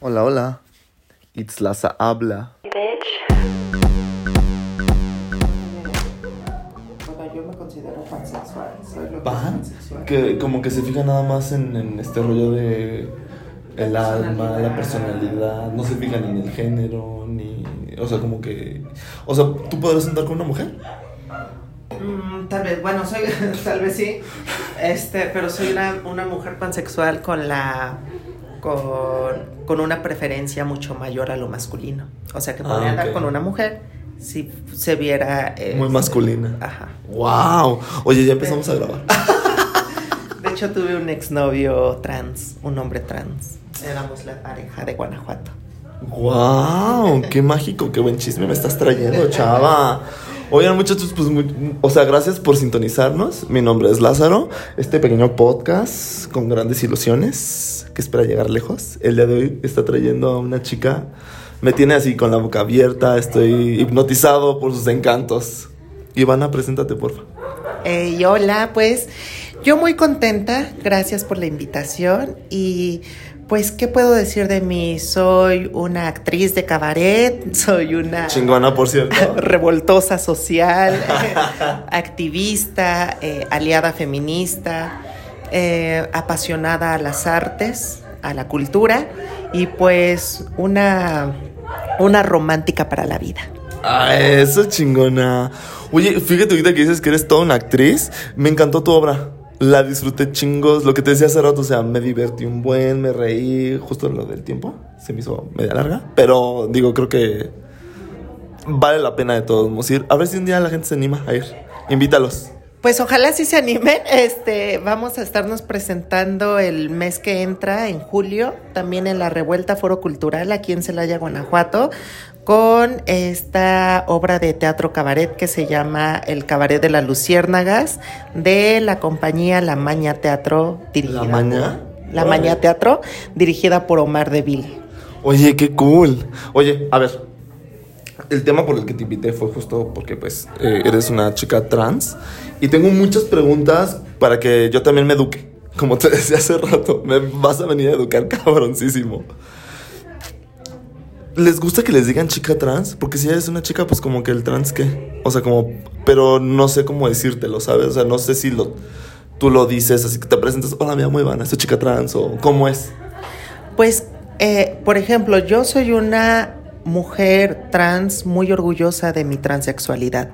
Hola, hola. It's Laza habla. Bueno, yo me considero pansexual. Soy lo que ¿Pan? es pansexual. Que como que se fija nada más en, en este rollo de el alma, la personalidad, no se fija ni en el género, ni... O sea, como que... O sea, ¿tú podrás sentar con una mujer? Mm, tal vez, bueno, soy, tal vez sí. Este, pero soy una, una mujer pansexual con la. Con, con una preferencia mucho mayor a lo masculino. O sea que Ah, podría andar con una mujer si se viera. eh, Muy masculina. Ajá. ¡Wow! Oye, ya empezamos a grabar. De hecho, tuve un exnovio trans, un hombre trans. Éramos la pareja de Guanajuato. ¡Wow! ¡Qué mágico! ¡Qué buen chisme me estás trayendo, chava! Oigan, muchachos, pues, muy- o sea, gracias por sintonizarnos. Mi nombre es Lázaro. Este pequeño podcast con grandes ilusiones que espera llegar lejos. El día de hoy está trayendo a una chica. Me tiene así con la boca abierta. Estoy hipnotizado por sus encantos. Ivana, preséntate, porfa. Eh, y hola, pues yo muy contenta, gracias por la invitación y pues, ¿qué puedo decir de mí? Soy una actriz de cabaret, soy una Chingona, por cierto. revoltosa social, activista, eh, aliada feminista, eh, apasionada a las artes, a la cultura y pues una, una romántica para la vida. Ah, eso chingona. Oye, fíjate ahorita que dices que eres toda una actriz. Me encantó tu obra. La disfruté chingos. Lo que te decía hace rato, o sea, me divertí un buen, me reí. Justo lo del tiempo. Se me hizo media larga. Pero digo, creo que vale la pena de todos modos ir. A ver si un día la gente se anima a ir. Invítalos. Pues ojalá sí se animen. Este, vamos a estarnos presentando el mes que entra, en julio, también en la Revuelta Foro Cultural aquí en Celaya, Guanajuato, con esta obra de teatro cabaret que se llama El Cabaret de las Luciérnagas, de la compañía La Maña Teatro, dirigida ¿La Maña? por- La Maña Teatro, dirigida por Omar Deville. Oye, qué cool. Oye, a ver. El tema por el que te invité fue justo porque pues eh, eres una chica trans y tengo muchas preguntas para que yo también me eduque. Como te decía hace rato, me vas a venir a educar cabroncísimo. ¿Les gusta que les digan chica trans? Porque si eres una chica, pues como que el trans qué. O sea, como... Pero no sé cómo decírtelo, ¿sabes? O sea, no sé si lo, tú lo dices, así que te presentas, hola, me llamo Ivana, soy chica trans o cómo es. Pues, eh, por ejemplo, yo soy una mujer trans muy orgullosa de mi transexualidad.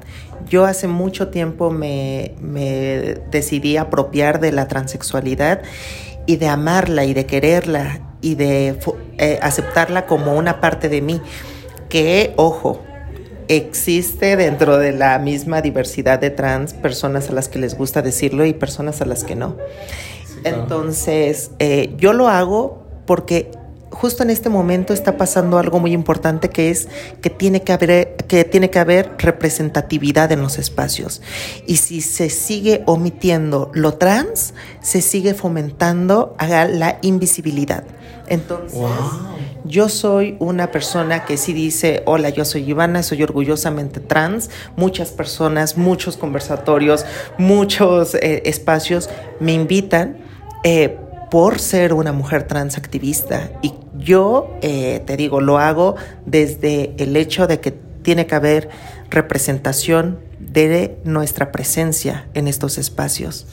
Yo hace mucho tiempo me, me decidí apropiar de la transexualidad y de amarla y de quererla y de eh, aceptarla como una parte de mí. Que, ojo, existe dentro de la misma diversidad de trans personas a las que les gusta decirlo y personas a las que no. claro. Entonces, eh, yo lo hago porque justo en este momento está pasando algo muy importante que es que tiene que haber, que tiene que haber representatividad en los espacios. Y si se sigue omitiendo lo trans, se sigue fomentando a la invisibilidad. Entonces, Wow. yo soy una persona que sí dice, hola, yo soy Ivana, soy orgullosamente trans. Muchas personas, muchos conversatorios, muchos eh, espacios me invitan eh, por ser una mujer trans activista. Y yo, eh, te digo, lo hago desde el hecho de que tiene que haber representación de nuestra presencia en estos espacios.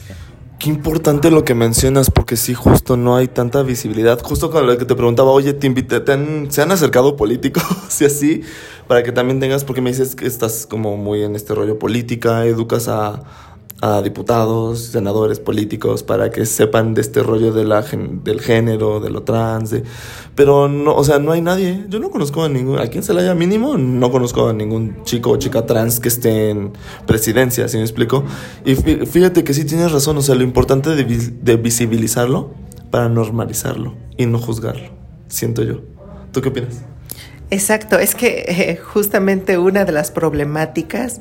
Qué importante lo que mencionas, porque sí, justo no hay tanta visibilidad. Justo con lo que te preguntaba, oye, te invité, te han- ¿se han acercado políticos y así? Para que también tengas, porque me dices que estás como muy en este rollo política, educas a, a diputados, senadores políticos, para que sepan de este rollo de la, del género, de lo trans, de- pero no, o sea, no hay nadie. Yo no conozco a ningún, aquí en Celaya mínimo, no conozco a ningún chico o chica trans que esté en presidencia, ¿sí me explico? Y fí- fíjate que sí tienes razón, o sea, lo importante de, de visibilizarlo para normalizarlo y no juzgarlo, siento yo. ¿Tú qué opinas? Exacto, es que eh, justamente una de las problemáticas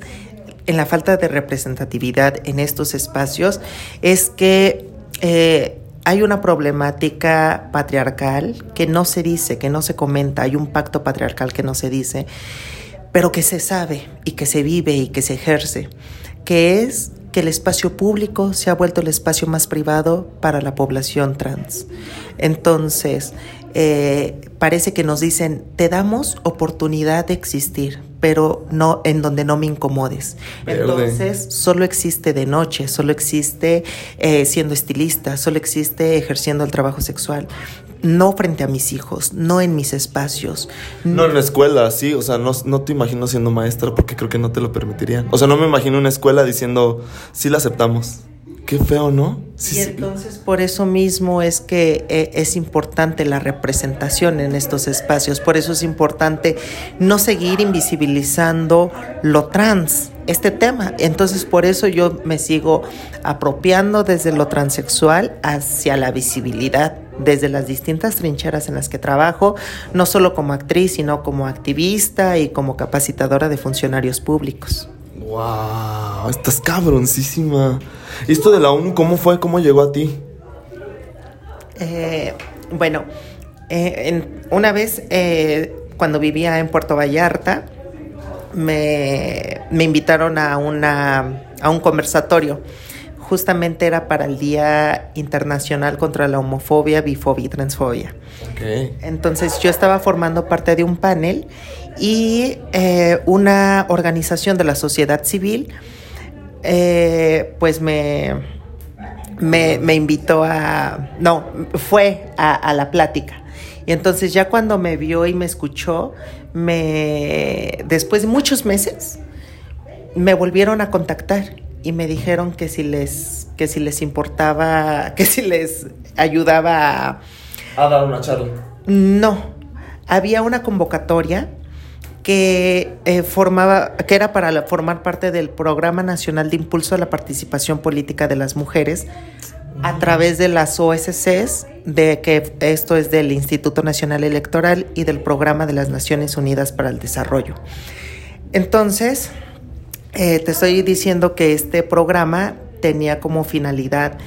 en la falta de representatividad en estos espacios es que eh, hay una problemática patriarcal que no se dice, que no se comenta, hay un pacto patriarcal que no se dice, pero que se sabe y que se vive y que se ejerce, que es que el espacio público se ha vuelto el espacio más privado para la población trans. Entonces, eh, parece que nos dicen, te damos oportunidad de existir, pero no en donde no me incomodes. Verde. Entonces, solo existe de noche, solo existe eh, siendo estilista, solo existe ejerciendo el trabajo sexual. No frente a mis hijos, no en mis espacios. No en la escuela, sí, o sea, no, no te imagino siendo maestra porque creo que no te lo permitirían. O sea, no me imagino una escuela diciendo, sí la aceptamos. Qué feo, ¿no? Sí, y sí. entonces por eso mismo es que eh, es importante la representación en estos espacios, por eso es importante no seguir invisibilizando lo trans, este tema. Entonces por eso yo me sigo apropiando desde lo transexual hacia la visibilidad, desde las distintas trincheras en las que trabajo, no solo como actriz, sino como activista y como capacitadora de funcionarios públicos. Wow, estás cabroncísima. ¿Y esto de la ONU cómo fue? ¿Cómo llegó a ti? Eh, bueno, eh, en- una vez eh, cuando vivía en Puerto Vallarta, me, me invitaron a, una, a un conversatorio. Justamente era para el Día Internacional contra la Homofobia, Bifobia y Transfobia. Ok. Entonces yo estaba formando parte de un panel y eh, una organización de la sociedad civil eh, pues me, me, me invitó a, no, fue a, a la plática. Y entonces ya cuando me vio y me escuchó, me, después de muchos meses, me volvieron a contactar y me dijeron que si les, que si les importaba, que si les ayudaba a A dar una charla. no, había una convocatoria que eh, formaba, que era para la- formar parte del Programa Nacional de Impulso a la Participación Política de las Mujeres a través de las OSCs, de que esto es del Instituto Nacional Electoral y del Programa de las Naciones Unidas para el Desarrollo. Entonces, eh, te estoy diciendo que este programa tenía como finalidad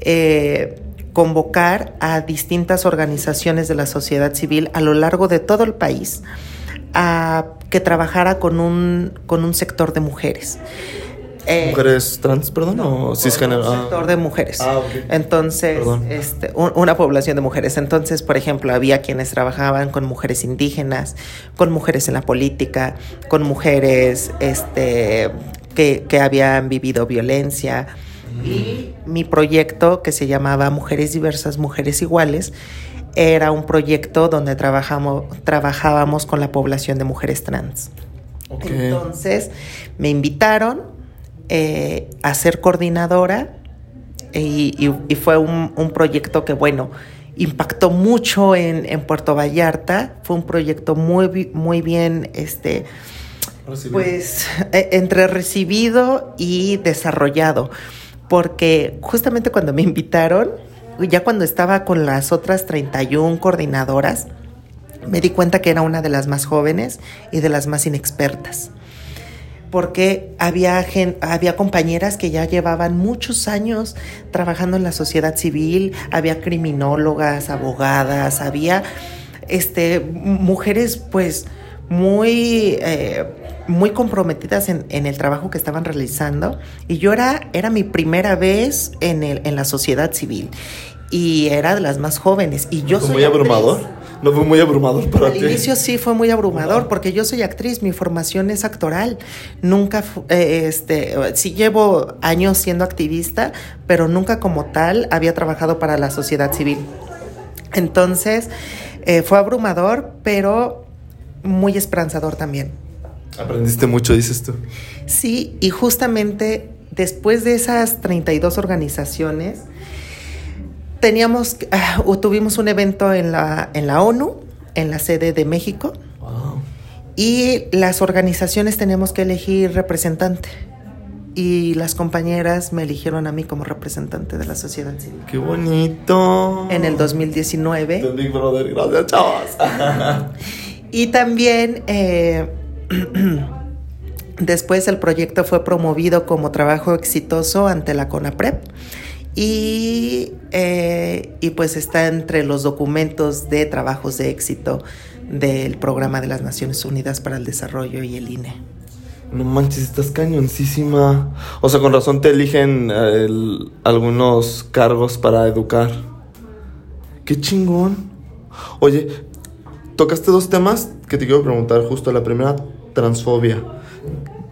eh, convocar a distintas organizaciones de la sociedad civil a lo largo de todo el país a que trabajara con un, con un sector de mujeres. Eh, ¿Mujeres trans, perdón? ¿O cisgénero? un Ah. sector de mujeres. Ah, ok. Entonces, este, un- una población de mujeres. Entonces, por ejemplo, había quienes trabajaban con mujeres indígenas, con mujeres en la política, con mujeres este, que, que habían vivido violencia. Y mi proyecto, que se llamaba Mujeres Diversas, Mujeres Iguales, era un proyecto donde trabajamos, trabajábamos con la población de mujeres trans. Entonces me invitaron eh, a ser coordinadora y, y- y fue un, un proyecto que, bueno, impactó mucho en, en Puerto Vallarta. Fue un proyecto muy, muy bien, este, Recibido. pues, eh, entre recibido y desarrollado. Porque justamente cuando me invitaron, ya cuando estaba con las otras 31 coordinadoras, me di cuenta que era una de las más jóvenes y de las más inexpertas. Porque había, había compañeras que ya llevaban muchos años trabajando en la sociedad civil, había criminólogas, abogadas, había este, mujeres pues muy, eh, muy comprometidas en, en el trabajo que estaban realizando. Y yo era, era mi primera vez en, el, en la sociedad civil y era de las más jóvenes. Y yo ¿Fue soy muy actriz. abrumador? ¿No fue muy abrumador para Al ti? inicio sí fue muy abrumador porque yo soy actriz, mi formación es actoral. Nunca, eh, este, sí llevo años siendo activista, pero nunca como tal había trabajado para la sociedad civil. Entonces, eh, fue abrumador, pero muy esperanzador también. Aprendiste mucho, dices tú. Sí, y justamente después de esas 32 organizaciones, teníamos, ah, tuvimos un evento en la, en la ONU, en la sede de México, Wow. y las organizaciones tenemos que elegir representante. Y las compañeras me eligieron a mí como representante de la sociedad civil. ¡Qué bonito! En el 2019. De Big Brother, gracias, chavas. Y también eh, después el proyecto fue promovido como trabajo exitoso ante la CONAPREP y, eh, y pues está entre los documentos de trabajos de éxito del Programa de las Naciones Unidas para el Desarrollo y el INE. No manches, estás cañoncísima. O sea, con razón te eligen eh, algunos cargos para educar. Qué chingón. Oye, tocaste dos temas que te quiero preguntar justo. La primera, transfobia.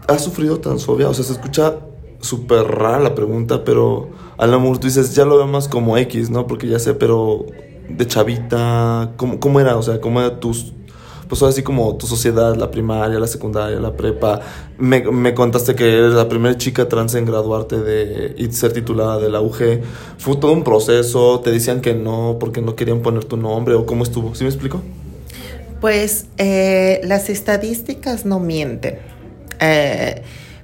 ¿Has sufrido transfobia? O sea, se escucha súper rara la pregunta, pero a lo mejor tú dices, ya lo veo más como X, ¿no? Porque ya sé, pero de chavita, ¿cómo, cómo era? O sea, ¿cómo era tus, pues así como tu sociedad, la primaria, la secundaria, la prepa? Me, me contaste que eres la primera chica trans en graduarte de, y ser titulada de la UG. Fue todo un proceso, te decían que no porque no querían poner tu nombre o cómo estuvo, ¿sí me explico? Pues eh, las estadísticas no mienten. Eh,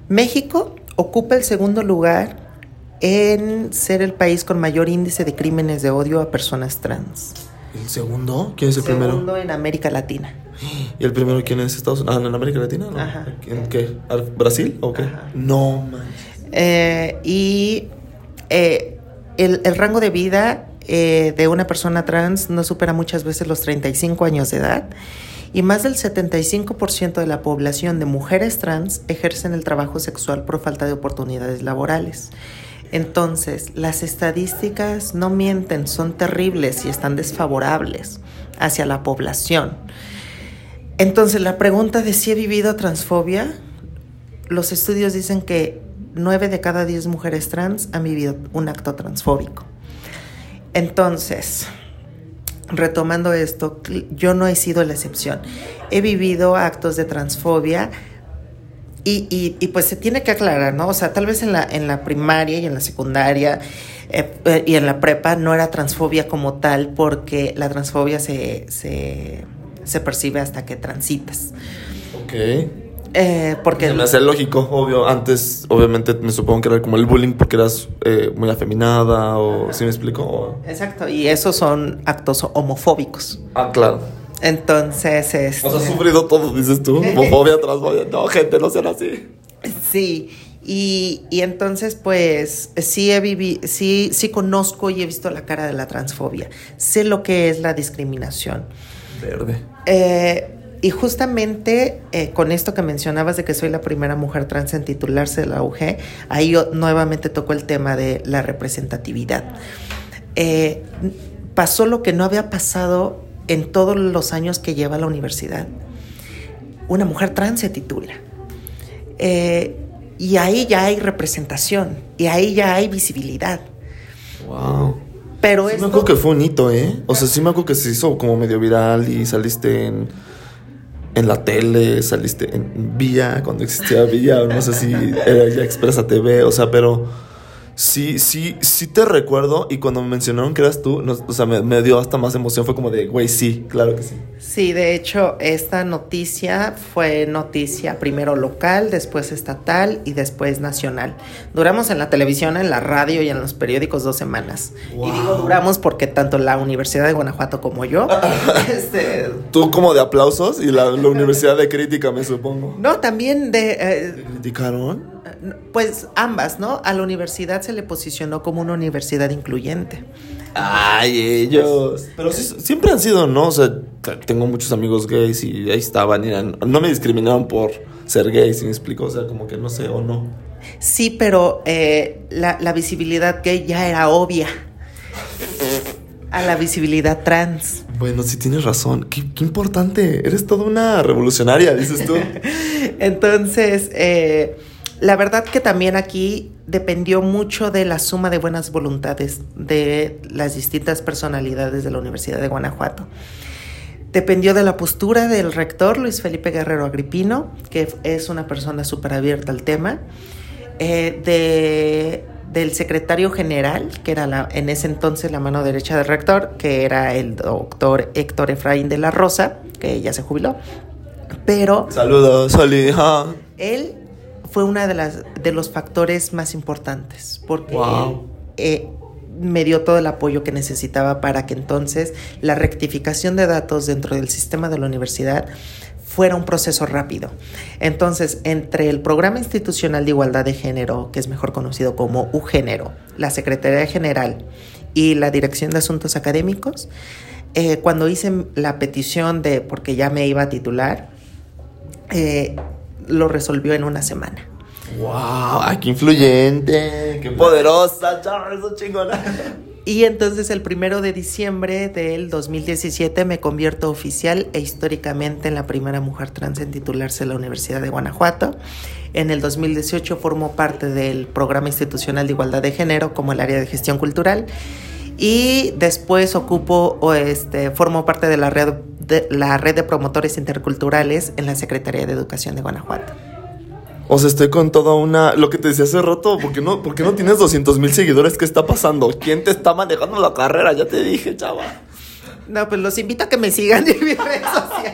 México ocupa el segundo lugar en ser el país con mayor índice de crímenes de odio a personas trans. ¿El segundo? ¿Quién es el primero? Segundo en América Latina. ¿Y el primero quién es Estados Unidos? Ah, ¿en América Latina? ¿no? Ajá. ¿En qué? ¿Al- ¿Brasil o qué? Ajá. No, man. Eh, y eh, el, el rango de vida eh, de una persona trans no supera muchas veces los 35 años de edad y más del 75% de la población de mujeres trans ejercen el trabajo sexual por falta de oportunidades laborales. Entonces, las estadísticas no mienten, son terribles y están desfavorables hacia la población. Entonces, la pregunta de si he vivido transfobia, los estudios dicen que 9 de cada 10 mujeres trans han vivido un acto transfóbico. Entonces, retomando esto, yo no he sido la excepción. He vivido actos de transfobia y, y- pues se tiene que aclarar, ¿no? O sea, tal vez en la, en la primaria y en la secundaria eh, eh, y en la prepa no era transfobia como tal porque la transfobia se, se, se percibe hasta que transitas. Ok. Eh, porque Se me hace lógico, obvio. Antes, obviamente, me supongo que era como el bullying porque eras eh, muy afeminada o... ¿Sí me explico? O- Exacto, y esos son actos homofóbicos. Ah, claro. Entonces, este, O sea, has sufrido todo, dices tú. Homofobia, transfobia. No, gente, no sean así. sí, y, y entonces pues sí he vivi sí, sí conozco y he visto la cara de la transfobia. Sé lo que es la discriminación. Verde. Eh, y justamente eh, con esto que mencionabas de que soy la primera mujer trans en titularse de la UG, ahí yo nuevamente tocó el tema de la representatividad. Eh, pasó lo que no había pasado en todos los años que lleva la universidad. Una mujer trans se titula. Eh, y ahí ya hay representación, y ahí ya hay visibilidad. Wow. Pero Sí esto- me acuerdo que fue un hito, ¿eh? O sea, sí me acuerdo que se hizo como medio viral y saliste en, en la tele, saliste en Vía, cuando existía Vía, no sé si era ya Expresa TV, o sea, pero sí, sí, sí te recuerdo y cuando me mencionaron que eras tú, o sea, me, me dio hasta más emoción, fue como de, güey, sí, claro que sí. Sí, de hecho, esta noticia fue noticia primero local, después estatal y después nacional. Duramos en la televisión, en la radio y en los periódicos dos semanas. Wow. Y digo duramos porque tanto la Universidad de Guanajuato como yo, este, Tú como de aplausos y la, la Universidad de Crítica, me supongo. no, también de, eh, ¿Te criticaron? Pues ambas, ¿no? A la universidad se le posicionó como una universidad incluyente. Ay, ellos. Pero sí, siempre han sido, ¿no? O sea, tengo muchos amigos gays y ahí estaban. y eran- no me discriminaron por ser gay, si me explico. O sea, como que no sé o no. Sí, pero eh, la, la visibilidad gay ya era obvia a la visibilidad trans. Bueno, sí tienes razón. Qué, qué importante. Eres toda una revolucionaria, dices tú. Entonces, eh, la verdad que también aquí dependió mucho de la suma de buenas voluntades de las distintas personalidades de la Universidad de Guanajuato. Dependió de la postura del rector Luis Felipe Guerrero Agripino, que es una persona súper abierta al tema, eh, de, del secretario general, que era la- en ese entonces la mano derecha del rector, que era el doctor Héctor Efraín de la Rosa, que ya se jubiló. Pero Saludos, Soli. él fue uno de, las, de los factores más importantes porque Wow. eh, me dio todo el apoyo que necesitaba para que entonces la rectificación de datos dentro del sistema de la universidad fuera un proceso rápido. Entonces, entre el Programa Institucional de Igualdad de Género, que es mejor conocido como UGénero, la Secretaría General y la Dirección de Asuntos Académicos, eh, cuando hice la petición de, porque ya me iba a titular, eh, lo resolvió en una semana. Wow, ay, qué influyente. Qué poderosa, chao, eso chingona. Y entonces el primero de diciembre del 2017 me convierto oficial e históricamente en la primera mujer trans en titularse en la Universidad de Guanajuato. En el 2018 formo parte del Programa Institucional de Igualdad de Género como el área de gestión cultural y después ocupo o este formo parte de la red de la red de promotores interculturales en la Secretaría de Educación de Guanajuato. O sea, estoy con toda una... Lo que te decía hace rato, ¿por qué no, por qué no tienes 200 mil seguidores? ¿Qué está pasando? ¿Quién te está manejando la carrera? Ya te dije, chava. No, pues los invito a que me sigan en mis redes sociales.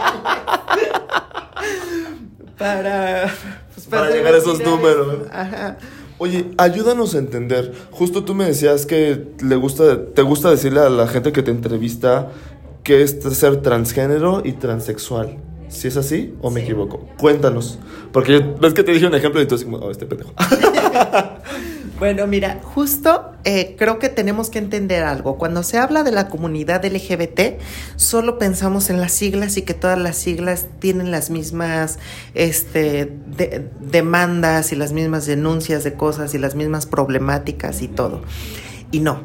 para... Pues, para, llegar a esos números. Ajá. Oye, ayúdanos a entender. Justo tú me decías que le gusta, te gusta decirle a la gente que te entrevista que es ser transgénero y transexual. ¿Si es así o me equivoco? Cuéntanos. Porque ves que te dije un ejemplo y entonces, oh, este pendejo. bueno, mira, justo eh, creo que tenemos que entender algo. Cuando se habla de la comunidad LGBT, solo pensamos en las siglas y que todas las siglas tienen las mismas este, demandas y las mismas denuncias de cosas y las mismas problemáticas y todo. Y no.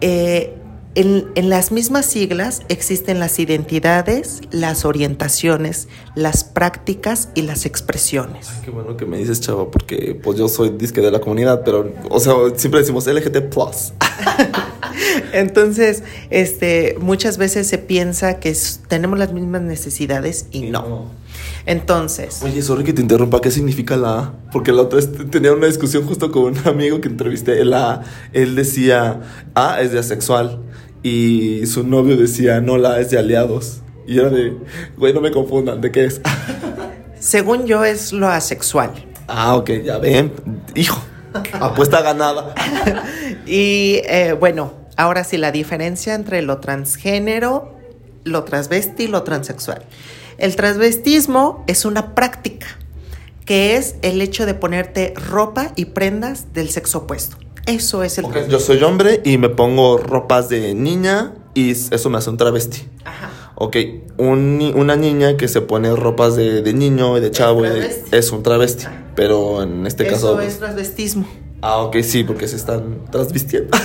Eh, en, las mismas siglas existen las identidades, las orientaciones, las prácticas y las expresiones. Ay, qué bueno que me dices, chavo, porque pues yo soy disque de la comunidad, pero, o sea, siempre decimos LGBT+. Entonces, este, muchas veces se piensa que tenemos las mismas necesidades y, no. Entonces. Oye, sorry que te interrumpa, ¿qué significa la A? Porque la otra vez tenía una discusión justo con un amigo que entrevisté. La A, él decía, A es de asexual y su novio decía, no, la es de aliados. Y era de, güey, no me confundan, ¿de qué es? Según yo es lo asexual. Ah, ok, ya ven. Hijo, apuesta ganada. y eh, bueno, ahora sí, la diferencia entre lo transgénero, lo transvesti y lo transexual. El transvestismo es una práctica, que es el hecho de ponerte ropa y prendas del sexo opuesto. Eso es el Yo soy hombre y me pongo ropas de niña y eso me hace un travesti. Ajá. Ok, una niña que se pone ropas de, niño y de chavo es un travesti. Pero en este caso. Eso es transvestismo. Ah, ok, sí, porque se están transvistiendo.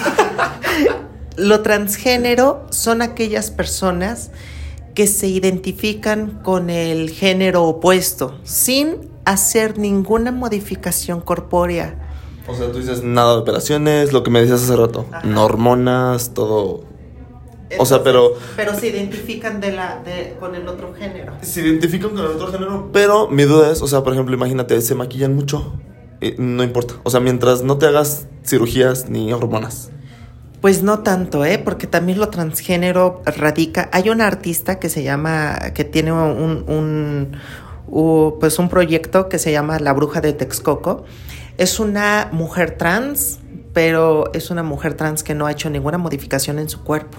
Lo transgénero son aquellas personas que se identifican con el género opuesto sin hacer ninguna modificación corpórea o sea, tú dices nada de operaciones, lo que me decías hace rato, no hormonas, todo. o sea, pero. Pero se identifican de la, de, con el otro género. Se identifican con el otro género, pero mi duda es, o sea, por ejemplo, imagínate, se maquillan mucho. no importa. O sea, mientras no te hagas cirugías ni hormonas. Pues no tanto, ¿eh? Porque también lo transgénero radica. Hay una artista que se llama, que tiene un, un, un pues un proyecto que se llama La Bruja de Texcoco es una mujer trans, pero es una mujer trans que no ha hecho ninguna modificación en su cuerpo.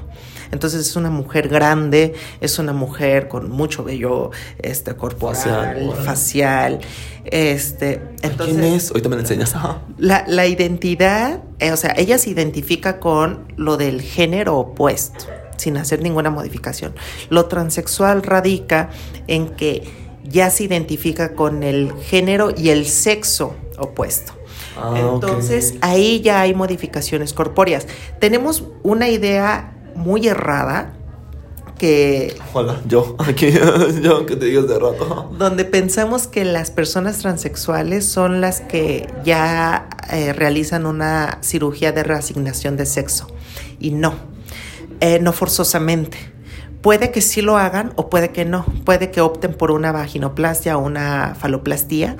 Entonces es una mujer grande, es una mujer con mucho vello este, corporal, facial. este, entonces, ¿Quién es? Ahorita me la enseñas. La, la identidad, eh, o sea, ella se identifica con lo del género opuesto, sin hacer ninguna modificación. Lo transexual radica en que ya se identifica con el género y el sexo opuesto. Ah, Entonces ahí ya hay modificaciones corpóreas. Tenemos una idea muy errada que... Hola, yo, aquí, yo que te digas de rato. Donde pensamos que las personas transexuales son las que ya eh, realizan una cirugía de reasignación de sexo. Y no, eh, no forzosamente. Puede que sí lo hagan o puede que no. Puede que opten por una vaginoplastia o una faloplastía.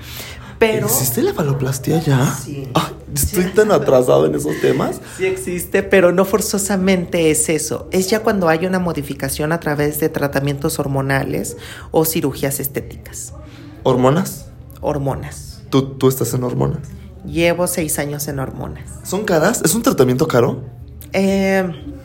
Pero... ¿Existe la faloplastia ya? Sí. estoy tan atrasado en esos temas. Sí existe, pero no forzosamente es eso. Es ya cuando hay una modificación a través de tratamientos hormonales o cirugías estéticas. ¿Hormonas? Hormonas. ¿Tú, tú estás en hormonas? Llevo seis años en hormonas. ¿Son caras? ¿Es un tratamiento caro? Eh,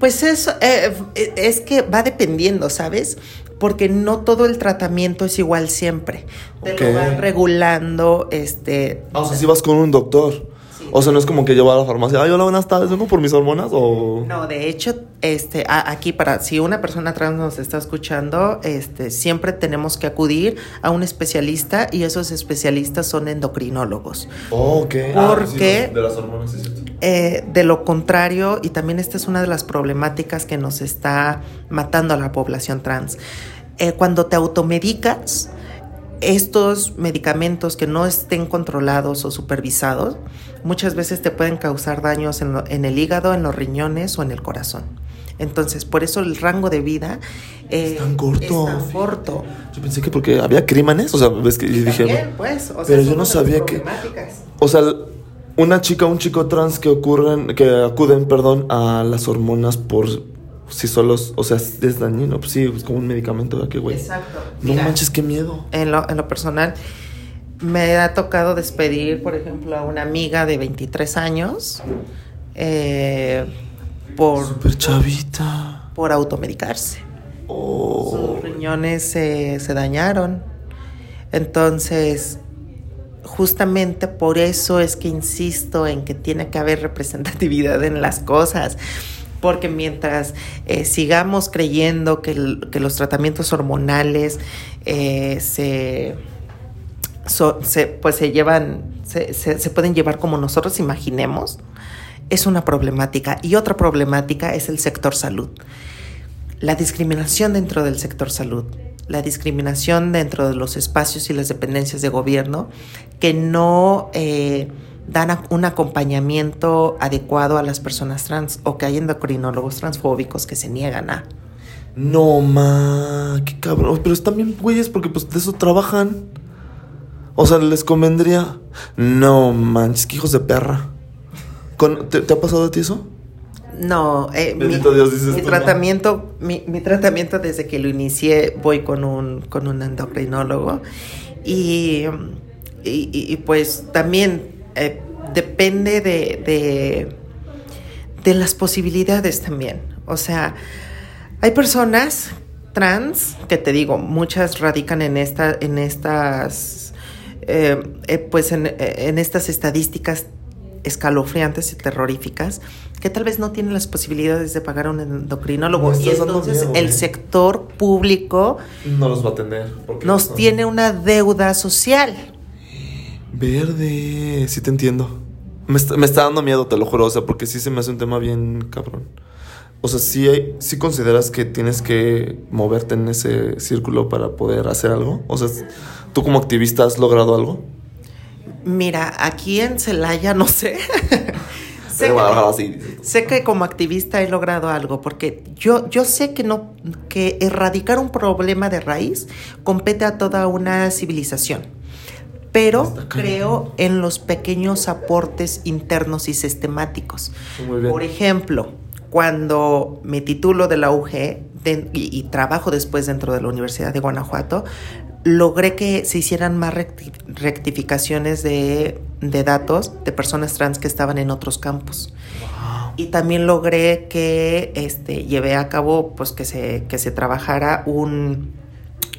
pues eso, eh, es que va dependiendo, ¿sabes? Porque no todo el tratamiento es igual siempre. Te lo van regulando, este... Ah, o sea, si vas con un doctor. O sea, no es como que yo voy a la farmacia, ay, hola, buenas tardes, vengo por mis hormonas o... No, de hecho, este, a- aquí para, si una persona trans nos está escuchando, este, siempre tenemos que acudir a un especialista y esos especialistas son endocrinólogos. Oh, ok. Porque- sí, de las hormonas, es cierto. Eh, de lo contrario, y también esta es una de las problemáticas que nos está matando a la población trans, eh, cuando te automedicas, estos medicamentos que no estén controlados o supervisados, muchas veces te pueden causar daños en, lo- en el hígado, en los riñones o en el corazón. Entonces, por eso el rango de vida eh, Es tan corto. es tan corto. Yo pensé que porque había crímenes, o sea, ves que y dije, También, pues, o sea, pero yo no sabía que- o sea, una chica un chico trans que ocurren, que acuden, perdón, a las hormonas por sí solos, o sea, es dañino, pues sí, es como un medicamento, ¿verdad? Que güey. Exacto. No Mira, manches, qué miedo. en lo, en lo personal, me ha tocado despedir, por ejemplo, a una amiga de 23 años eh, por, Súper chavita. por automedicarse. Oh. Sus riñones se dañaron. Entonces, justamente por eso es que insisto en que tiene que haber representatividad en las cosas. Porque mientras eh, sigamos creyendo que, que los tratamientos hormonales eh, se, se- pues se llevan, se, se- se pueden llevar como nosotros imaginemos, es una problemática. Y otra problemática es el sector salud la discriminación dentro del sector salud, la discriminación dentro de los espacios y las dependencias de gobierno que no eh, dan un acompañamiento adecuado a las personas trans o que hay endocrinólogos transfóbicos que se niegan a. No, ma, qué cabrón. Pero están bien güeyes porque pues de eso trabajan. O sea, les convendría. No manches, que hijos de perra. Con- ¿te, te ha pasado a ti eso? No, eh, mi, Dios, dices mi tratamiento, mi, mi tratamiento desde que lo inicié voy con un, con un endocrinólogo y- y, pues también eh, depende de, de, de las posibilidades también. O sea, hay personas trans que te digo, muchas radican en esta, en estas, eh, eh, pues en, en estas estadísticas escalofriantes y terroríficas que tal vez no tienen las posibilidades de pagar a un endocrinólogo y entonces miedo, el eh. sector público No los va a porque nos no. tiene una deuda social. Verde, sí te entiendo. Me está, me está dando miedo, te lo juro, o sea, porque sí se me hace un tema bien cabrón. O sea, sí, hay, sí consideras que tienes que moverte en ese círculo para poder hacer algo. O sea, ¿tú como activista has logrado algo? Mira, aquí en Celaya no sé. sé, que, sí. sé que como activista he logrado algo, porque yo, yo sé que no, que erradicar un problema de raíz compete a toda una civilización. Pero creo en los pequeños aportes internos y sistemáticos. Muy bien. Por ejemplo, cuando me titulo de la UG de- y, y trabajo después dentro de la Universidad de Guanajuato, logré que se hicieran más recti- rectificaciones de, de datos de personas trans que estaban en otros campos. Y también logré que este, llevé a cabo pues, que, se, que se trabajara un,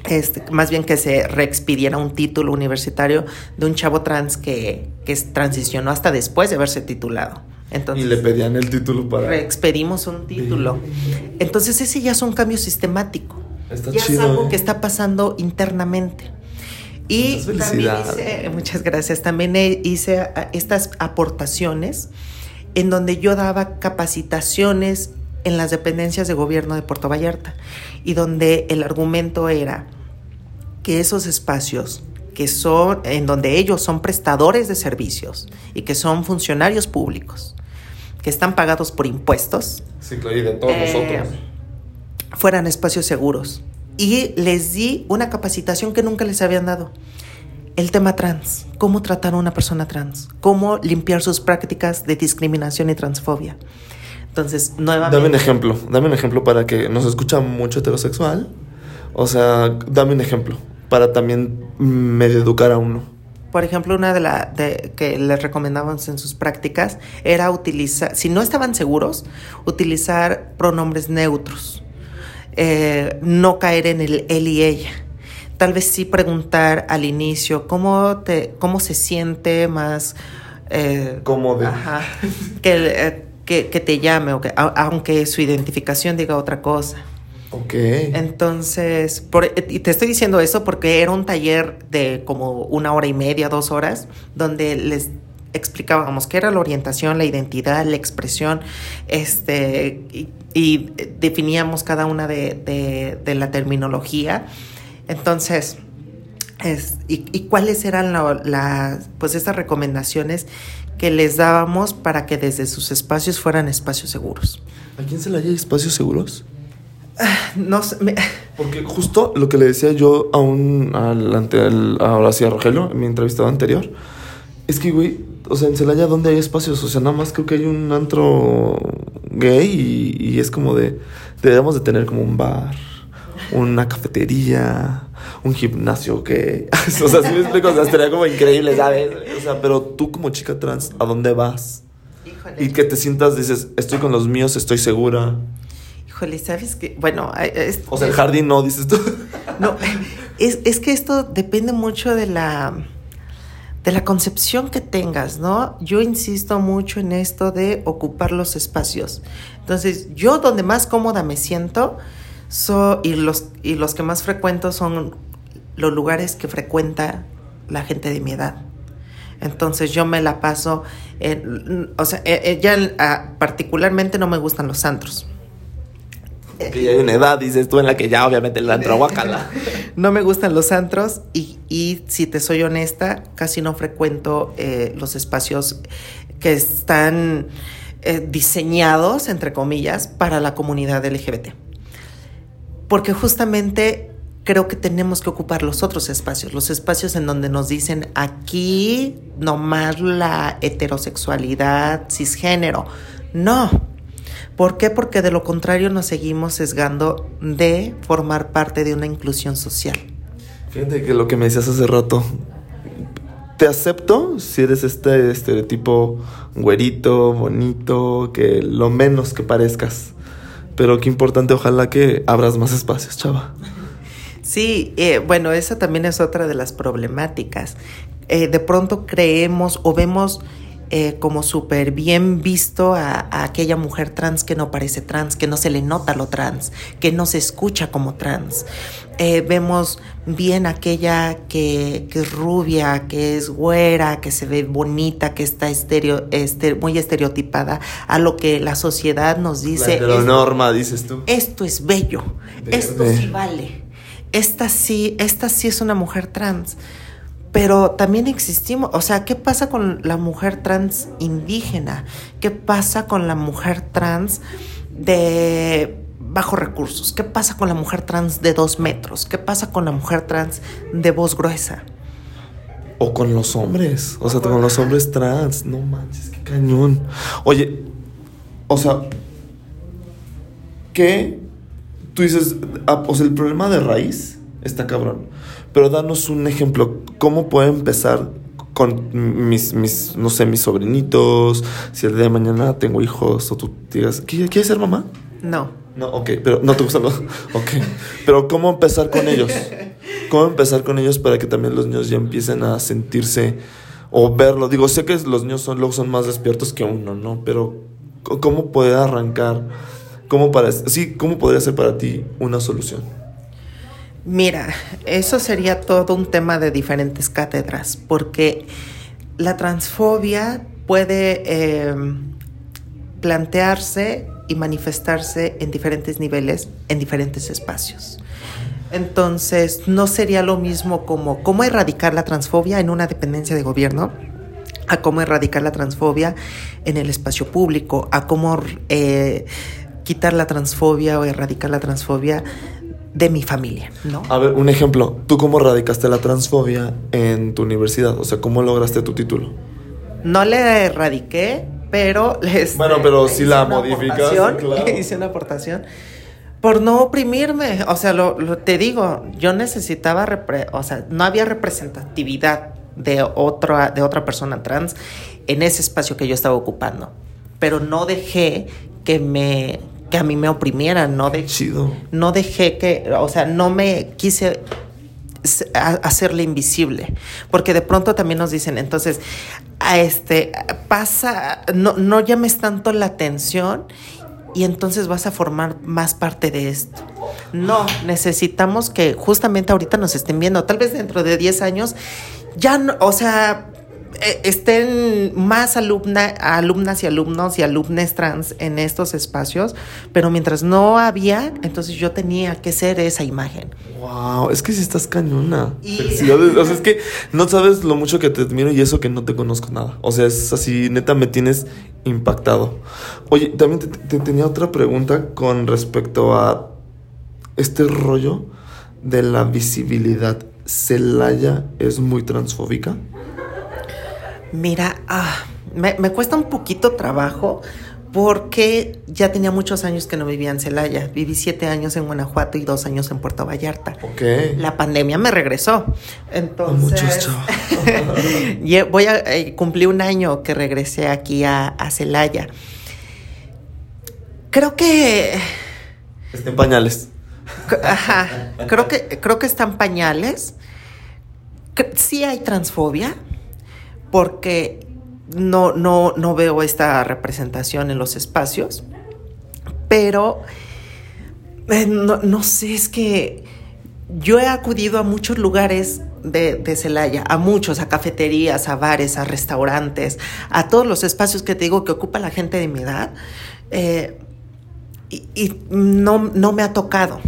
este, más bien que se reexpidiera un título universitario de un chavo trans que, que transicionó hasta después de haberse titulado. Entonces, y le pedían el título para... reexpedimos un título. Entonces ese ya es un cambio sistemático. Está ya chido, es algo ¿eh? que está pasando internamente. Y Muchas también hice, muchas gracias, también hice estas aportaciones en donde yo daba capacitaciones en las dependencias de gobierno de Puerto Vallarta y donde el argumento era que esos espacios que son en donde ellos son prestadores de servicios y que son funcionarios públicos que están pagados por impuestos Sí, claro, y de todos eh, nosotros. fueran espacios seguros. Y les di una capacitación que nunca les habían dado. El tema trans, cómo tratar a una persona trans, cómo limpiar sus prácticas de discriminación y transfobia. Entonces, nuevamente... Dame un ejemplo, dame un ejemplo para que nos escucha mucho heterosexual. O sea, dame un ejemplo para también medio educar a uno. Por ejemplo, una de las que les recomendábamos en sus prácticas era utilizar, si no estaban seguros, utilizar pronombres neutros. Eh, no caer en el él y ella. Tal vez sí preguntar al inicio cómo, te, cómo se siente más eh, Como de... ajá, que, eh, que, que te llame, o que, a- aunque su identificación diga otra cosa. Ok. Entonces, por- y te estoy diciendo eso porque era un taller de como una hora y media, dos horas, donde les explicábamos qué era la orientación, la identidad, la expresión, este, y, y definíamos cada una de, de- de la terminología. Entonces, es- y, y cuáles eran la- pues estas recomendaciones que les dábamos para que desde sus espacios fueran espacios seguros. ¿A quién se le haya espacios seguros? No sé, me- Porque justo lo que le decía yo a un, al, al- ahora sí a Rogelio, en mi entrevista anterior, es que, güey, o sea, en Celaya, ¿dónde hay espacios? O sea, nada más creo que hay un antro gay y, y es como de, debemos de tener como un bar, una cafetería, un gimnasio que, o sea, si me explico, o sea, estaría como increíble, ¿sabes? O sea, pero tú como chica trans, ¿a dónde vas? Híjole. Y que te sientas, dices, estoy con los míos, estoy segura. Híjole, ¿sabes qué? Bueno, es- O sea, el jardín no, dices tú. no, es, es que esto depende mucho de la, de la concepción que tengas, ¿no? Yo insisto mucho en esto de ocupar los espacios. Entonces, yo donde más cómoda me siento so- y, los, y los que más frecuento son los lugares que frecuenta la gente de mi edad. Entonces yo me la paso, o sea, eh, eh, ya ah, particularmente no me gustan los antros. Que ya hay una edad, dices tú, en la que ya obviamente el antro guácala. No me gustan los antros y, y si te soy honesta, casi no frecuento eh, los espacios que están eh, diseñados, entre comillas, para la comunidad LGBT. Porque justamente creo que tenemos que ocupar los otros espacios, los espacios en donde nos dicen aquí nomás la heterosexualidad cisgénero. No. ¿Por qué? Porque de lo contrario nos seguimos sesgando de formar parte de una inclusión social. Fíjate que lo que me decías hace rato. Te acepto si eres este estereotipo güerito, bonito, que lo menos que parezcas. Pero qué importante, ojalá que abras más espacios, chava. Sí, eh, bueno, esa también es otra de las problemáticas. Eh, de pronto creemos o vemos eh, como súper bien visto a, a aquella mujer trans que no parece trans, que no se le nota lo trans, que no se escucha como trans. Eh, vemos bien aquella que, que es rubia, que es güera, que se ve bonita, que está estereo, este, muy estereotipada a lo que la sociedad nos dice. La es- norma, dices tú. esto es bello, esto sí vale, esta sí, esta sí es una mujer trans. Pero también existimos, o sea, ¿qué pasa con la mujer trans indígena? ¿Qué pasa con la mujer trans de bajos recursos? ¿Qué pasa con la mujer trans de dos metros? ¿Qué pasa con la mujer trans de voz gruesa? O con los hombres. O sea, con los hombres trans. No manches, qué cañón. Oye, o sea, ¿qué? Tú dices, ah, o sea, el problema de raíz está cabrón. Pero danos un ejemplo. ¿Cómo puedo empezar con mis, mis, no sé, mis sobrinitos? Si el día de mañana tengo hijos o tú digas, ¿qui- ¿quieres ser mamá? No. No, ok, pero no te gustan los. Ok. Pero ¿cómo empezar con ellos? ¿Cómo empezar con ellos para que también los niños ya empiecen a sentirse o verlo? Digo, sé que los niños son, luego son más despiertos que uno, ¿no? Pero ¿cómo puede arrancar? ¿Cómo, para, sí, ¿Cómo podría ser para ti una solución? Mira, eso sería todo un tema de diferentes cátedras, porque la transfobia puede eh, plantearse y manifestarse en diferentes niveles, en diferentes espacios. Entonces, no sería lo mismo como cómo erradicar la transfobia en una dependencia de gobierno, a cómo erradicar la transfobia en el espacio público, a cómo eh, quitar la transfobia o erradicar la transfobia de mi familia, ¿no? A ver, un ejemplo. ¿Tú cómo radicaste la transfobia en tu universidad? O sea, ¿cómo lograste tu título? No le erradiqué, pero les Bueno, pero sí hice la aportación, claro. Hice una aportación por no oprimirme. O sea, lo, lo- te digo, yo necesitaba, repre- o sea, no había representatividad de otra, de otra persona trans en ese espacio que yo estaba ocupando. Pero no dejé que me que a mí me oprimieran, no Chido. no dejé que, o sea, no me quise hacerle invisible, porque de pronto también nos dicen, entonces, a este, pasa, no, no llames tanto la atención y entonces vas a formar más parte de esto. No, necesitamos que justamente ahorita nos estén viendo, tal vez dentro de 10 años, ya no, o sea, estén más alumna, alumnas y alumnos y alumnes trans en estos espacios, pero mientras no había, entonces yo tenía que ser esa imagen. Wow, es que si estás cañona. o sea, es que no sabes lo mucho que te admiro y eso que no te conozco nada. O sea, es así, neta, me tienes impactado. Oye, también te tenía otra pregunta con respecto a este rollo de la visibilidad. ¿Celaya es muy transfóbica? Mira, ah, me, cuesta un poquito trabajo porque ya tenía muchos años que no vivía en Celaya. Viví siete años en Guanajuato y dos años en Puerto Vallarta. Ok. La pandemia me regresó. Entonces, voy a eh, cumplir un año que regresé aquí a, a Celaya. Creo que... Está en pañales. Ajá. Creo que, creo que están pañales. Sí hay transfobia porque no, no, no veo esta representación en los espacios, pero eh, no, sé, es que yo he acudido a muchos lugares de, Celaya, a muchos, a cafeterías, a bares, a restaurantes, a todos los espacios que te digo que ocupa la gente de mi edad, eh, y, no, no, me ha tocado.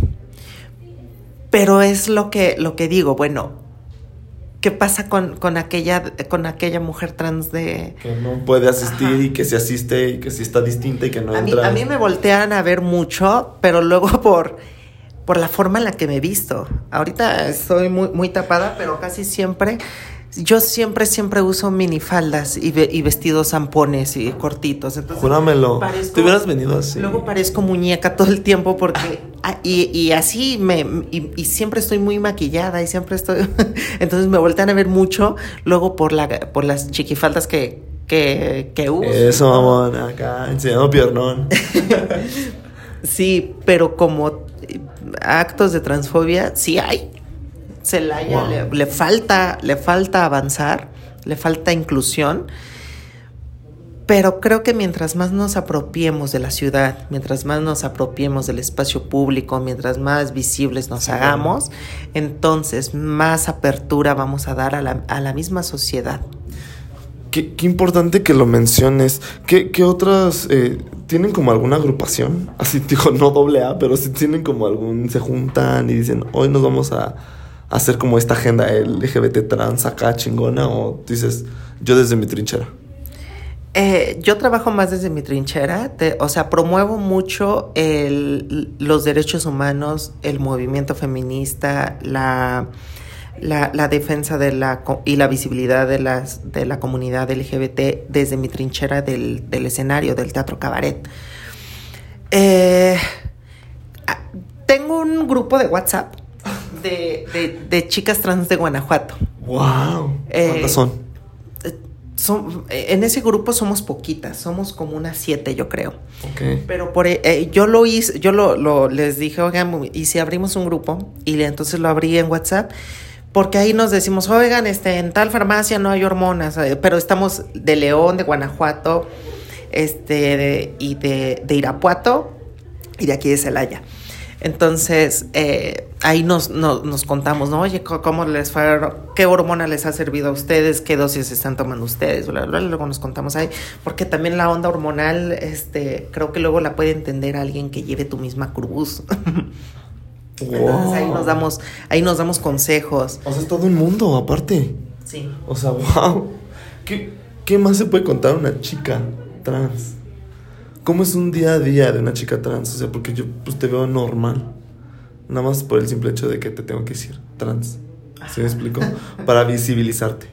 Pero es lo que, lo que digo, bueno, ¿Qué pasa con, con, aquella, con aquella mujer trans de... Que no puede asistir y que se asiste y que sí está distinta y que no a entra. Mí, a mí me voltean a ver mucho, pero luego por, por la forma en la que me he visto. Ahorita estoy muy, muy tapada, pero casi siempre yo siempre, siempre uso minifaldas y, y vestidos zampones y cortitos. Entonces, Júramelo. Te hubieras venido así. Luego parezco muñeca todo el tiempo porque... Ah, y, y, así me... Y, siempre estoy muy maquillada y siempre estoy... entonces me voltean a ver mucho luego por, la, por las chiquifaldas que, que, que uso. Eso, mamón, acá enseñando piernón. sí, pero como actos de transfobia sí hay. Celaya le, falta, le falta avanzar, le falta inclusión, pero creo que mientras más nos apropiemos de la ciudad, mientras más nos apropiemos del espacio público, mientras más visibles nos hagamos, entonces más apertura vamos a dar a la, misma sociedad. Qué, importante que lo menciones. ¿Qué, otras eh, tienen como alguna agrupación? Así digo, no doble A, pero si tienen como algún, se juntan y dicen, hoy nos vamos a hacer como esta agenda LGBT trans acá chingona o dices, yo desde mi trinchera? Eh, yo trabajo más desde mi trinchera, o sea, promuevo mucho el, los derechos humanos, el movimiento feminista, la, la, defensa de la, y la visibilidad de, las, de la comunidad LGBT desde mi trinchera del, del escenario, del teatro cabaret. Eh, tengo un grupo de WhatsApp de, chicas trans de Guanajuato. ¡Wow! Eh, ¿Cuántas son? son? En ese grupo somos poquitas, somos como unas siete, yo creo. Okay. Pero por, eh, yo lo hice, yo lo, les dije, oigan, y si abrimos un grupo, y entonces lo abrí en WhatsApp, porque ahí nos decimos, oigan, este, en tal farmacia no hay hormonas, eh, pero estamos de León, de Guanajuato, este, y de, de Irapuato, y de aquí de Celaya. Entonces, eh, ahí nos, nos, contamos, ¿no? Oye, ¿cómo les fue? ¿Qué hormona les ha servido a ustedes? ¿Qué dosis están tomando ustedes? Luego nos contamos ahí, porque también la onda hormonal, este, creo que luego la puede entender alguien que lleve tu misma cruz. Entonces ahí nos damos, ahí nos damos consejos. O sea, es todo un mundo, aparte. Sí. O sea, wow. ¿Qué, qué más se puede contar una chica trans? ¿Cómo es un día a día de una chica trans? O sea, porque yo pues, te veo normal. Nada más por el simple hecho de que te tengo que decir trans. ¿Sí me explico? Para visibilizarte.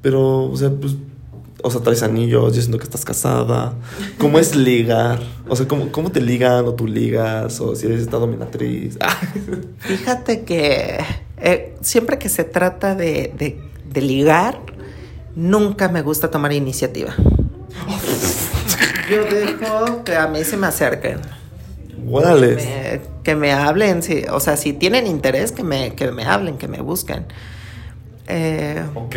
Pero, o sea, pues. O sea, traes anillos, yo siento que estás casada. ¿Cómo es ligar? O sea, ¿cómo, cómo te ligan o tú ligas? O si eres esta dominatriz. Fíjate que eh, siempre que se trata de, de, de ligar, nunca me gusta tomar iniciativa. Yo dejo que a mí se me acerquen. Órale. Que me, que me hablen, sí, o sea, si tienen interés, que me, que me hablen, que me busquen. Eh, Ok.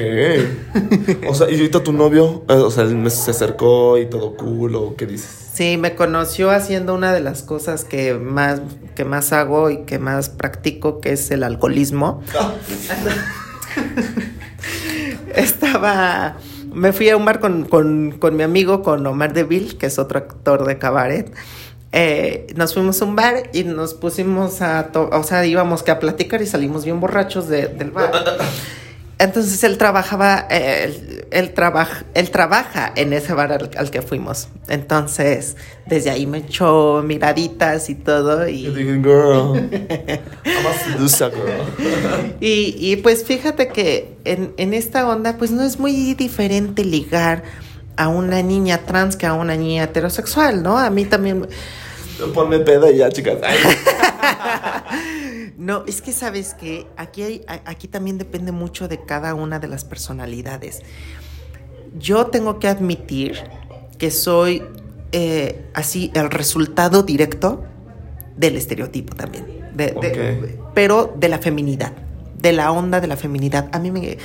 O sea, y ahorita tu novio, eh, o sea, él me- se acercó y todo cool, o qué dices? sí, me conoció haciendo una de las cosas que más, que más hago y que más practico, que es el alcoholismo. Estaba. Me fui a un bar con, con, con mi amigo, con Omar Deville, que es otro actor de cabaret. Eh, nos fuimos a un bar y nos pusimos a. to- O sea, íbamos que a platicar y salimos bien borrachos de- del bar. Entonces él trabajaba, eh, él, él trabaja, él trabaja en ese bar al, al que fuimos. Entonces, desde ahí me echó miraditas y todo. Y, girl. Girl. y, y, pues fíjate que en, en esta onda, pues no es muy diferente ligar a una niña trans que a una niña heterosexual, ¿no? A mí también. Ponme peda y ya, chicas. No, es que sabes que aquí, hay- aquí también depende mucho de cada una de las personalidades. Yo tengo que admitir que soy eh, así el resultado directo del estereotipo también, de- de- pero de la feminidad, de la onda de la feminidad. A mí me,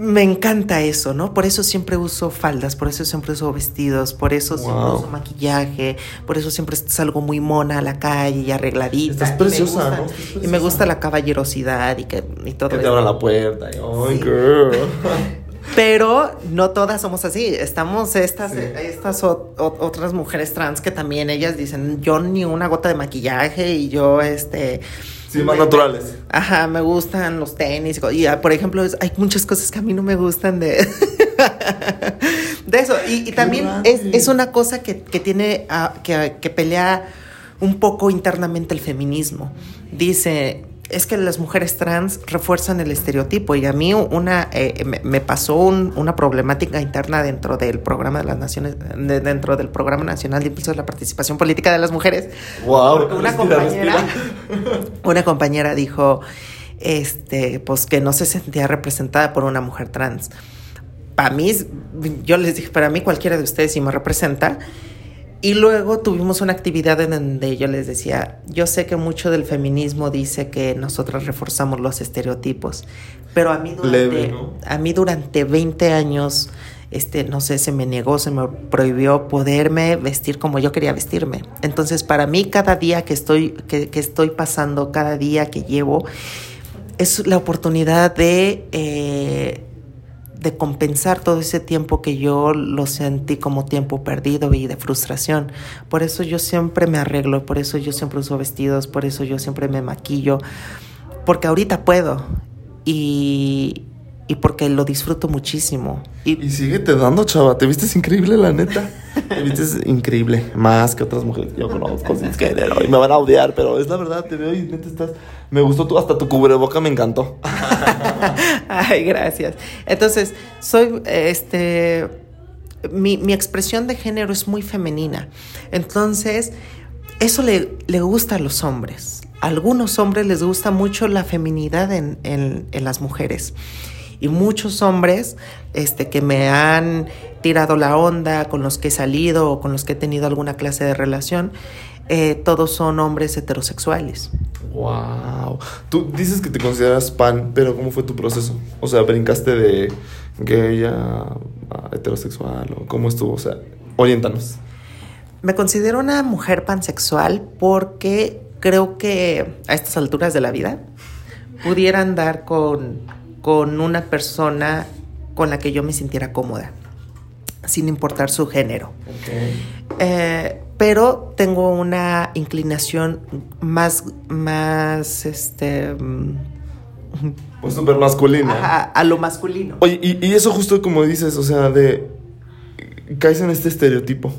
me encanta eso, ¿no? Por eso siempre uso faldas, por eso siempre uso vestidos, por eso siempre uso maquillaje, por eso siempre salgo muy mona a la calle y arregladita. Estás Y me preciosa, gusta- ¿no? Y me preciosa. gusta la caballerosidad y, que, y todo Que te eso. abran la puerta. y, Ay, Sí. girl. Pero no todas somos así. Estamos estas, Sí. estas o- o- otras mujeres trans que también ellas dicen, yo ni una gota de maquillaje y yo este... Sí, más me- naturales. Ajá, me gustan los tenis. Y ah, por ejemplo, es- hay muchas cosas que a mí no me gustan de... de eso. Y, y también es, es una cosa que, que tiene, ah, que, que pelea un poco internamente el feminismo. Dice, es que las mujeres trans refuerzan el estereotipo y a mí una, eh, me, me pasó un- una problemática interna dentro del programa de las naciones, de- dentro del programa nacional de impulso de la participación política de las mujeres. Wow. Una respira, compañera, respira. una compañera dijo, este, pues que no se sentía representada por una mujer trans. Para mí, yo les dije, para mí cualquiera de ustedes sí me representa. Y luego tuvimos una actividad en donde yo les decía, yo sé que mucho del feminismo dice que nosotras reforzamos los estereotipos, pero a mí durante, Leve, ¿no? a mí durante 20 años, este, no sé, se me negó, se me prohibió poderme vestir como yo quería vestirme. Entonces, para mí, cada día que estoy, que, que estoy pasando, cada día que llevo, es la oportunidad de, eh, de compensar todo ese tiempo que yo lo sentí como tiempo perdido y de frustración. Por eso yo siempre me arreglo, por eso yo siempre uso vestidos, por eso yo siempre me maquillo, porque ahorita puedo y, y porque lo disfruto muchísimo. Y, Y síguete dando, chava. Te vistes increíble, la neta. Te vistes increíble. Más que otras mujeres que yo conozco sin querer. Y me van a odiar, pero es la verdad. Te veo y neta estás. Me gustó tú. Hasta tu cubreboca me encantó. Ay, gracias. Entonces, soy, este, mi, mi expresión de género es muy femenina. Entonces, eso le, le gusta a los hombres. A algunos hombres les gusta mucho la feminidad en, en- en las mujeres. Y muchos hombres este, que me han tirado la onda, con los que he salido o con los que he tenido alguna clase de relación, eh, todos son hombres heterosexuales. Wow. Tú dices que te consideras pan, pero ¿cómo fue tu proceso? O sea, brincaste de gay a, heterosexual o cómo estuvo. O sea, oriéntanos. Me considero una mujer pansexual porque creo que a estas alturas de la vida pudiera andar con, con una persona con la que yo me sintiera cómoda, sin importar su género. Eh, pero tengo una inclinación más, más, este, mm, Pues súper masculina. ajá, a lo masculino. Oye, y, y eso justo como dices, o sea, de. Caes en este estereotipo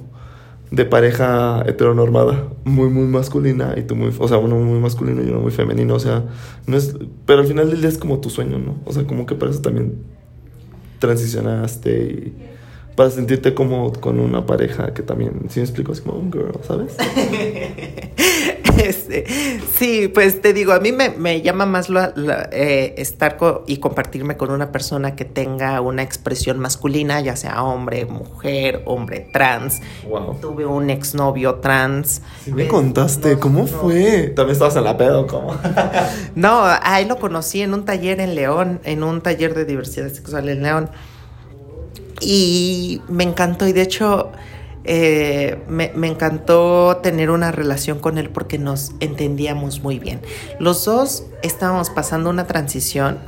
de pareja heteronormada, muy, muy masculina, y tú muy. O sea, uno muy masculino y uno muy femenino, o sea, no es. Pero al final del día es como tu sueño, ¿no? O sea, como que para eso también transicionaste y. Para sentirte como con una pareja que también, si me explico, es como un girl, ¿sabes? Este, sí, pues te digo, a mí me, llama más eh, estar y compartirme con una persona que tenga una expresión masculina, ya sea hombre, mujer, hombre trans. Tuve un exnovio trans. Sí me contaste, ¿cómo fue? ¿También estabas en la pedo cómo? no, ahí lo conocí en un taller en León, en un taller de diversidad sexual en León. Y me encantó y de hecho eh, me, encantó tener una relación con él porque nos entendíamos muy bien. Los dos estábamos pasando una transición,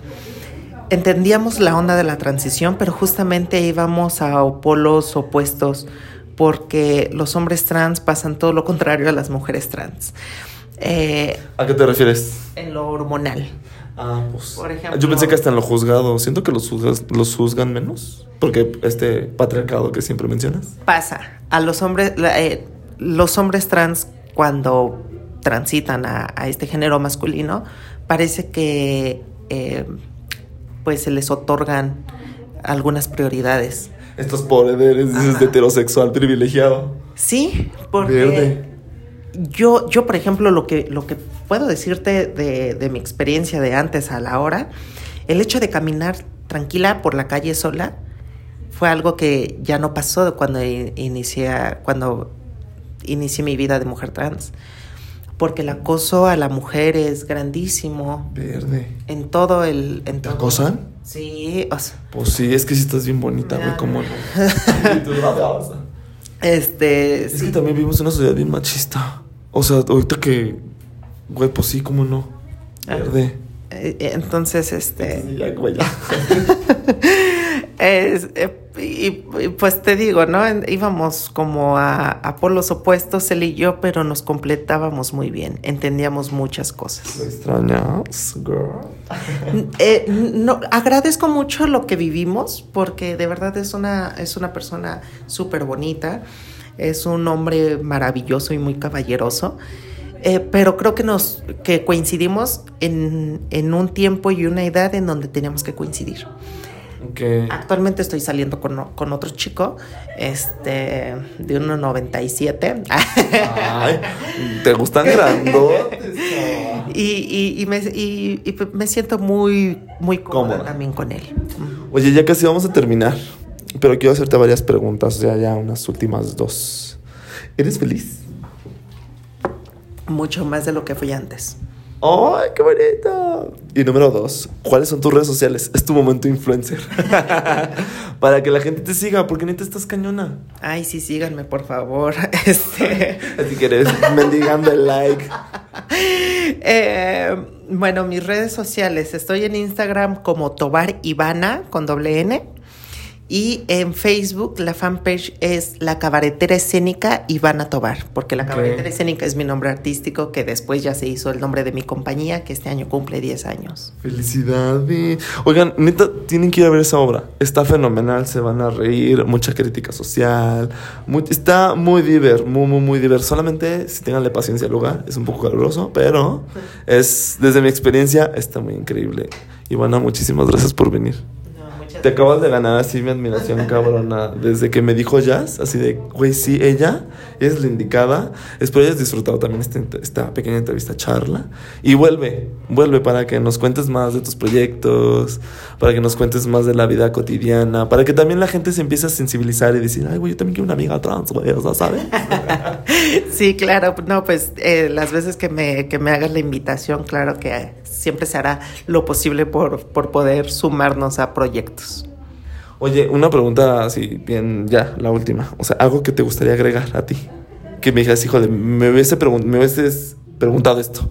entendíamos la onda de la transición, pero justamente íbamos a polos opuestos porque los hombres trans pasan todo lo contrario a las mujeres trans. Eh, ¿A qué te refieres? En lo hormonal. Ah, pues. yo pensé que hasta en lo juzgado. Siento que los, los juzgan menos. Porque este patriarcado que siempre mencionas. Pasa. A los hombres, eh, los hombres trans, cuando transitan a, este género masculino, parece que eh, pues se les otorgan algunas prioridades. Estos poderes de heterosexual privilegiado. Sí, porque yo, yo, por ejemplo, lo que, lo que puedo decirte de, mi experiencia de antes a la hora, el hecho de caminar tranquila por la calle sola fue algo que ya no pasó cuando inicié, cuando inicié mi vida de mujer trans. Porque el acoso a la mujer es grandísimo. Verde. En todo el. En ¿Te acosan? Sí. pues sí, es que si estás bien bonita, güey, ¿cómo no? este. Es que también vivimos en una sociedad bien machista. O sea, ahorita que, güey, pues sí, cómo no. Ah. Verde. Eh, eh, entonces, este. Sí, ya, güey, ya. es, eh, y, pues te digo, ¿no? Íbamos como a, a, polos opuestos, él y yo, pero nos completábamos muy bien. Entendíamos muchas cosas. ¿Lo extrañas, girl? no, agradezco mucho lo que vivimos, porque de verdad es una, es una persona súper bonita es un hombre maravilloso y muy caballeroso. Eh, pero creo que nos que coincidimos en, en, un tiempo y una edad en donde teníamos que coincidir. Actualmente estoy saliendo con, con, otro chico, este, de 1,97. Ay, ¿te gustan grandotes? y, y, y, me, y, me siento muy, muy cómoda también con él. Oye, ya casi vamos a terminar. Pero quiero hacerte varias preguntas, ya, ya unas últimas dos. ¿Eres feliz? Mucho más de lo que fui antes. ¡Ay, qué bonito! Y número dos, ¿cuáles son tus redes sociales? Es tu momento influencer. Para que la gente te siga, porque ni te estás cañona. Ay, sí, síganme, por favor. Este... Si quieres, mendigando el like. Eh, bueno, mis redes sociales. Estoy en Instagram como Tobar Ivana con doble N. Y en Facebook la fanpage es La Cabaretera Escénica Ivana Tobar, porque La Cabaretera Escénica es mi nombre artístico que después ya se hizo el nombre de mi compañía, que este año cumple 10 años. Felicidades. Oigan, neta, tienen que ir a ver esa obra. Está fenomenal, se van a reír, mucha crítica social. está muy diver, muy, muy, muy diver. Solamente si tenganle paciencia al lugar, es un poco caluroso, pero es, desde mi experiencia, está muy increíble. Ivana, muchísimas gracias por venir. Te acabas de ganar así mi admiración cabrona. Desde que me dijo Jazz, así de, güey, sí, ella es la indicada. Espero hayas disfrutado también este, esta pequeña entrevista charla. Y vuelve, vuelve para que nos cuentes más de tus proyectos, para que nos cuentes más de la vida cotidiana, para que también la gente se empiece a sensibilizar y decir, ay, güey, yo también quiero una amiga trans, güey, o sea, ¿sabes? sí, claro. No, pues eh, las veces que me, que me hagas la invitación, claro que siempre se hará lo posible por, por poder sumarnos a proyectos. Oye, una pregunta así, bien, ya, la última. O sea, algo que te gustaría agregar a ti. Que me dijeras, híjole, me hubiese, me hubieses preguntado esto.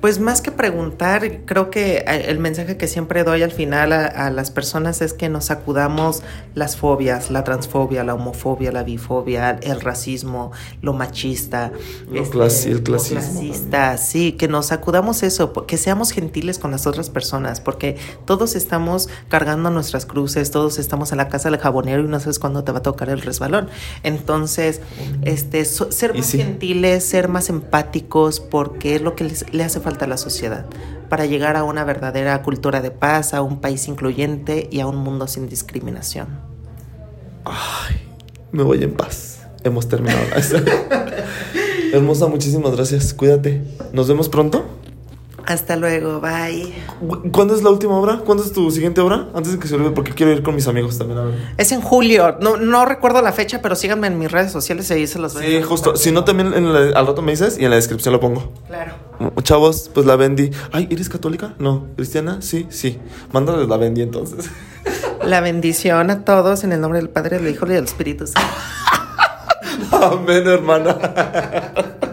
Pues más que preguntar, creo que eh, el mensaje que siempre doy al final a, las personas es que nos sacudamos las fobias, la transfobia, la homofobia, la bifobia, el racismo, lo machista, lo este, el clasismo. clasista, sí, que nos sacudamos eso, que seamos gentiles con las otras personas, porque todos estamos cargando nuestras cruces, todos estamos en la casa del jabonero y no sabes cuándo te va a tocar el resbalón. Entonces, este, ser más gentiles, ser más empáticos, porque es lo que le hace falta falta la sociedad para llegar a una verdadera cultura de paz, a un país incluyente y a un mundo sin discriminación? Me voy en paz. Hemos terminado. Hermosa, muchísimas gracias. Cuídate. Nos vemos pronto. Hasta luego, bye. ¿Cuándo es la última obra? ¿Cuándo es tu siguiente obra? Antes de que se olvide, porque quiero ir con mis amigos también a ver. Es en julio. No, no recuerdo la fecha, pero síganme en mis redes sociales y ahí se los voy Sí, justo. Si no, también en la- al rato me dices y en la descripción lo pongo. Claro. Chavos, pues la vendí. Ay, ¿eres católica? No. ¿Cristiana? Sí, sí. Mándales la vendí entonces. La bendición a todos en el nombre del Padre, del Hijo y del Espíritu Santo. Amén, hermana.